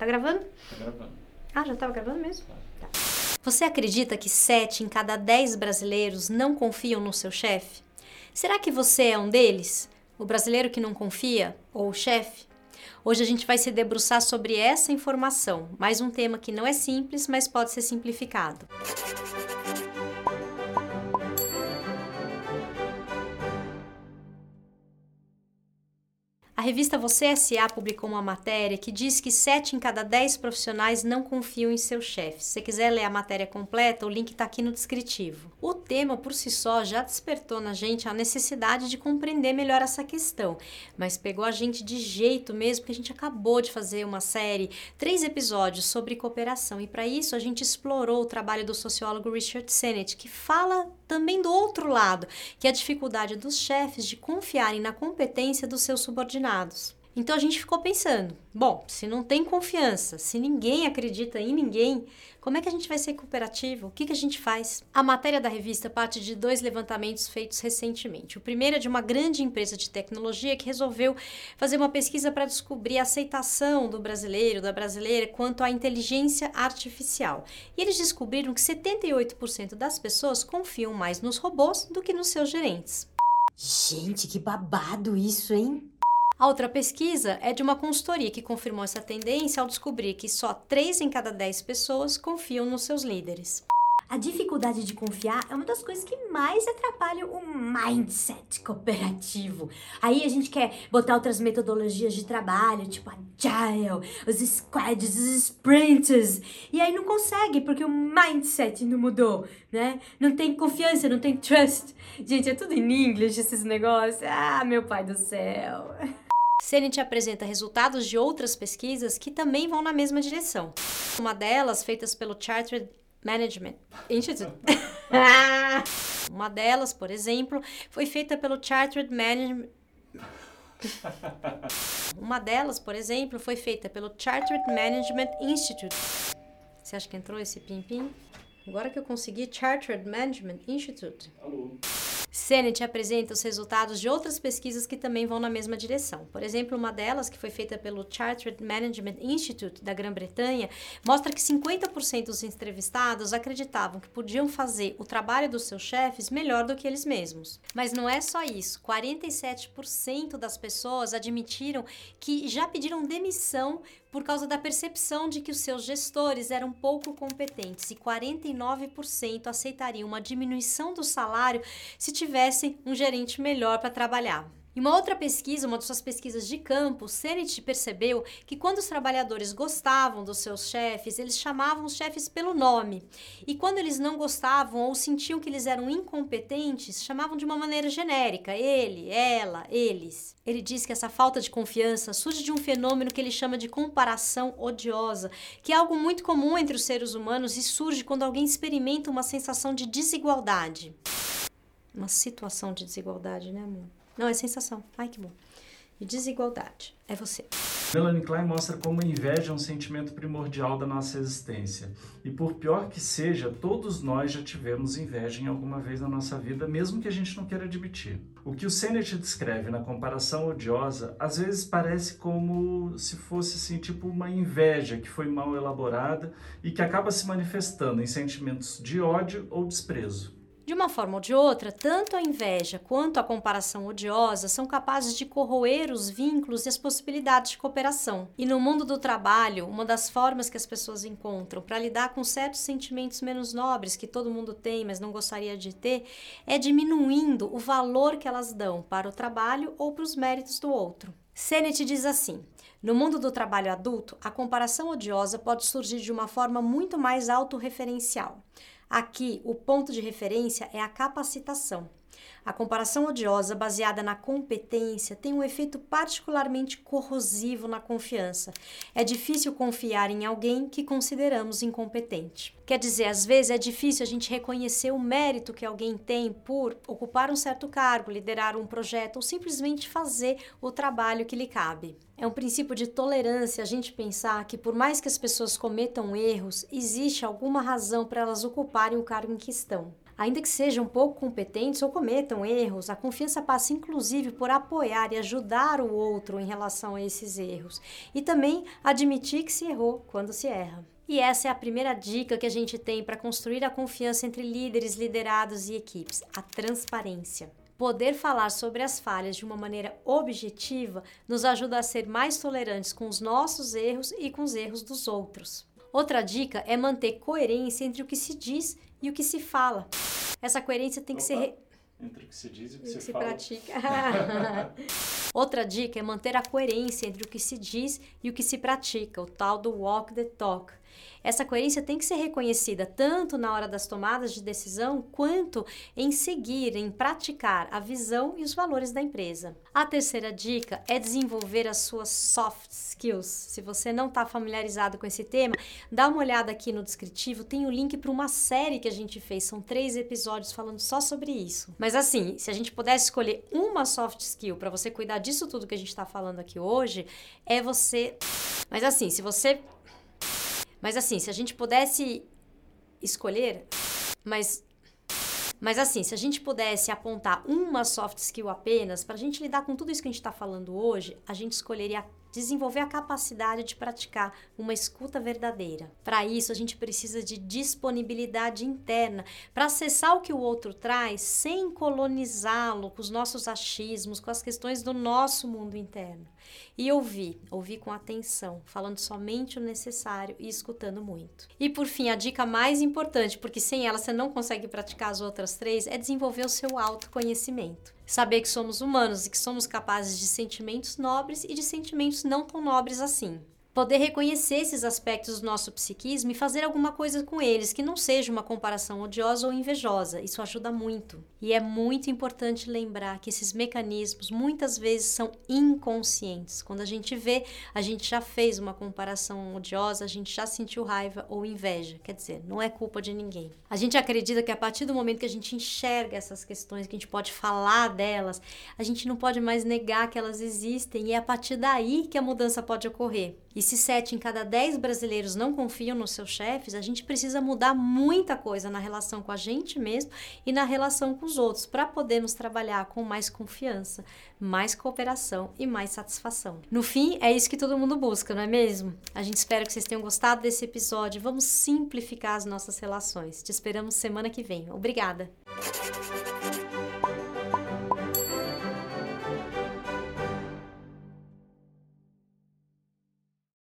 Tá gravando? Tá gravando. Ah, já tava gravando mesmo? Tá. Você acredita que 7 em cada 10 brasileiros não confiam no seu chefe? Será que você é um deles? O brasileiro que não confia? Ou o chefe? Hoje a gente vai se debruçar sobre essa informação, mais um tema que não é simples, mas pode ser simplificado. A revista Você S.A. publicou uma matéria que diz que 7 em cada 10 profissionais não confiam em seus chefes. Se você quiser ler a matéria completa, o link está aqui no descritivo. O tema por si só já despertou na gente a necessidade de compreender melhor essa questão, mas pegou a gente de jeito mesmo, porque a gente acabou de fazer uma série, três episódios sobre cooperação, e para isso a gente explorou o trabalho do sociólogo Richard Sennett, que fala também do outro lado, que é a dificuldade dos chefes de confiarem na competência dos seus subordinados. Então a gente ficou pensando: bom, se não tem confiança, se ninguém acredita em ninguém, como é que a gente vai ser cooperativo? O que, que a gente faz? A matéria da revista parte de dois levantamentos feitos recentemente. O primeiro é de uma grande empresa de tecnologia que resolveu fazer uma pesquisa para descobrir a aceitação do brasileiro, da brasileira, quanto à inteligência artificial. E eles descobriram que 78% das pessoas confiam mais nos robôs do que nos seus gerentes. Gente, que babado isso, hein? A outra pesquisa é de uma consultoria que confirmou essa tendência ao descobrir que só 3 em cada 10 pessoas confiam nos seus líderes. A dificuldade de confiar é uma das coisas que mais atrapalham o mindset cooperativo. Aí a gente quer botar outras metodologias de trabalho, tipo agile, os squads, os sprints, e aí não consegue porque o mindset não mudou, né? Não tem confiança, não tem trust. Gente, é tudo em inglês esses negócios. Ah, meu pai do céu. Cenit apresenta resultados de outras pesquisas que também vão na mesma direção. Uma delas, feitas pelo Chartered Management Institute. Uma delas, por exemplo, foi feita pelo Chartered Management Uma delas, por exemplo, foi feita pelo Chartered Management Institute. Você acha que entrou esse pim-pim? Agora que eu consegui Chartered Management Institute. Alô. Sennett apresenta os resultados de outras pesquisas que também vão na mesma direção. Por exemplo, uma delas, que foi feita pelo Chartered Management Institute da Grã-Bretanha, mostra que 50% dos entrevistados acreditavam que podiam fazer o trabalho dos seus chefes melhor do que eles mesmos. Mas não é só isso. 47% das pessoas admitiram que já pediram demissão por causa da percepção de que os seus gestores eram pouco competentes e 49% aceitariam uma diminuição do salário se tivessem um gerente melhor para trabalhar. Em uma outra pesquisa, uma de suas pesquisas de campo, Sennett percebeu que quando os trabalhadores gostavam dos seus chefes, eles chamavam os chefes pelo nome. E quando eles não gostavam ou sentiam que eles eram incompetentes, chamavam de uma maneira genérica, ele, ela, eles. Ele diz que essa falta de confiança surge de um fenômeno que ele chama de comparação odiosa, que é algo muito comum entre os seres humanos e surge quando alguém experimenta uma sensação de desigualdade. Uma situação de desigualdade, né, amor? Não, é sensação. Ai, que bom. E desigualdade. É você. Melanie Klein mostra como a inveja é um sentimento primordial da nossa existência. E por pior que seja, todos nós já tivemos inveja em alguma vez na nossa vida, mesmo que a gente não queira admitir. O que o Sennett descreve na comparação odiosa, às vezes parece como se fosse assim, tipo uma inveja que foi mal elaborada e que acaba se manifestando em sentimentos de ódio ou desprezo. De uma forma ou de outra, tanto a inveja quanto a comparação odiosa são capazes de corroer os vínculos e as possibilidades de cooperação. E no mundo do trabalho, uma das formas que as pessoas encontram para lidar com certos sentimentos menos nobres que todo mundo tem, mas não gostaria de ter, é diminuindo o valor que elas dão para o trabalho ou para os méritos do outro. Sennett diz assim: no mundo do trabalho adulto, a comparação odiosa pode surgir de uma forma muito mais autorreferencial. Aqui, o ponto de referência é a capacitação. A comparação odiosa baseada na competência tem um efeito particularmente corrosivo na confiança. É difícil confiar em alguém que consideramos incompetente. Quer dizer, às vezes é difícil a gente reconhecer o mérito que alguém tem por ocupar um certo cargo, liderar um projeto ou simplesmente fazer o trabalho que lhe cabe. É um princípio de tolerância a gente pensar que, por mais que as pessoas cometam erros, existe alguma razão para elas ocuparem o cargo em que estão. Ainda que sejam pouco competentes ou cometam erros, a confiança passa inclusive por apoiar e ajudar o outro em relação a esses erros e também admitir que se errou quando se erra. E essa é a primeira dica que a gente tem para construir a confiança entre líderes, liderados e equipes: a transparência. Poder falar sobre as falhas de uma maneira objetiva nos ajuda a ser mais tolerantes com os nossos erros e com os erros dos outros. Outra dica é manter coerência entre o que se diz e o que se fala. Essa coerência tem que Opa. ser Entre o que se diz e o que e se, que se pratica. Outra dica é manter a coerência entre o que se diz e o que se pratica, o tal do walk the talk. Essa coerência tem que ser reconhecida tanto na hora das tomadas de decisão quanto em seguir, em praticar a visão e os valores da empresa. A terceira dica é desenvolver as suas soft skills. Se você não está familiarizado com esse tema, dá uma olhada aqui no descritivo, tem o link para uma série que a gente fez, são três episódios falando só sobre isso. Mas assim, se a gente pudesse escolher uma soft skill para você cuidar disso tudo que a gente está falando aqui hoje, é você. Mas assim, se você mas assim, se a gente pudesse escolher, mas mas assim, se a gente pudesse apontar uma soft skill apenas, para a gente lidar com tudo isso que a gente está falando hoje, a gente escolheria desenvolver a capacidade de praticar uma escuta verdadeira. Para isso, a gente precisa de disponibilidade interna para acessar o que o outro traz sem colonizá-lo com os nossos achismos, com as questões do nosso mundo interno. E ouvir, ouvir com atenção, falando somente o necessário e escutando muito. E por fim, a dica mais importante, porque sem ela você não consegue praticar as outras três, é desenvolver o seu autoconhecimento. Saber que somos humanos e que somos capazes de sentimentos nobres e de sentimentos não tão nobres assim. Poder reconhecer esses aspectos do nosso psiquismo e fazer alguma coisa com eles, que não seja uma comparação odiosa ou invejosa. Isso ajuda muito. E é muito importante lembrar que esses mecanismos muitas vezes são inconscientes. Quando a gente vê, a gente já fez uma comparação odiosa, a gente já sentiu raiva ou inveja. Quer dizer, não é culpa de ninguém. A gente acredita que a partir do momento que a gente enxerga essas questões, que a gente pode falar delas, a gente não pode mais negar que elas existem e é a partir daí que a mudança pode ocorrer. E se 7 em cada 10 brasileiros não confiam nos seus chefes, a gente precisa mudar muita coisa na relação com a gente mesmo e na relação com os outros para podermos trabalhar com mais confiança, mais cooperação e mais satisfação. No fim, é isso que todo mundo busca, não é mesmo? A gente espera que vocês tenham gostado desse episódio. Vamos simplificar as nossas relações. Te esperamos semana que vem. Obrigada!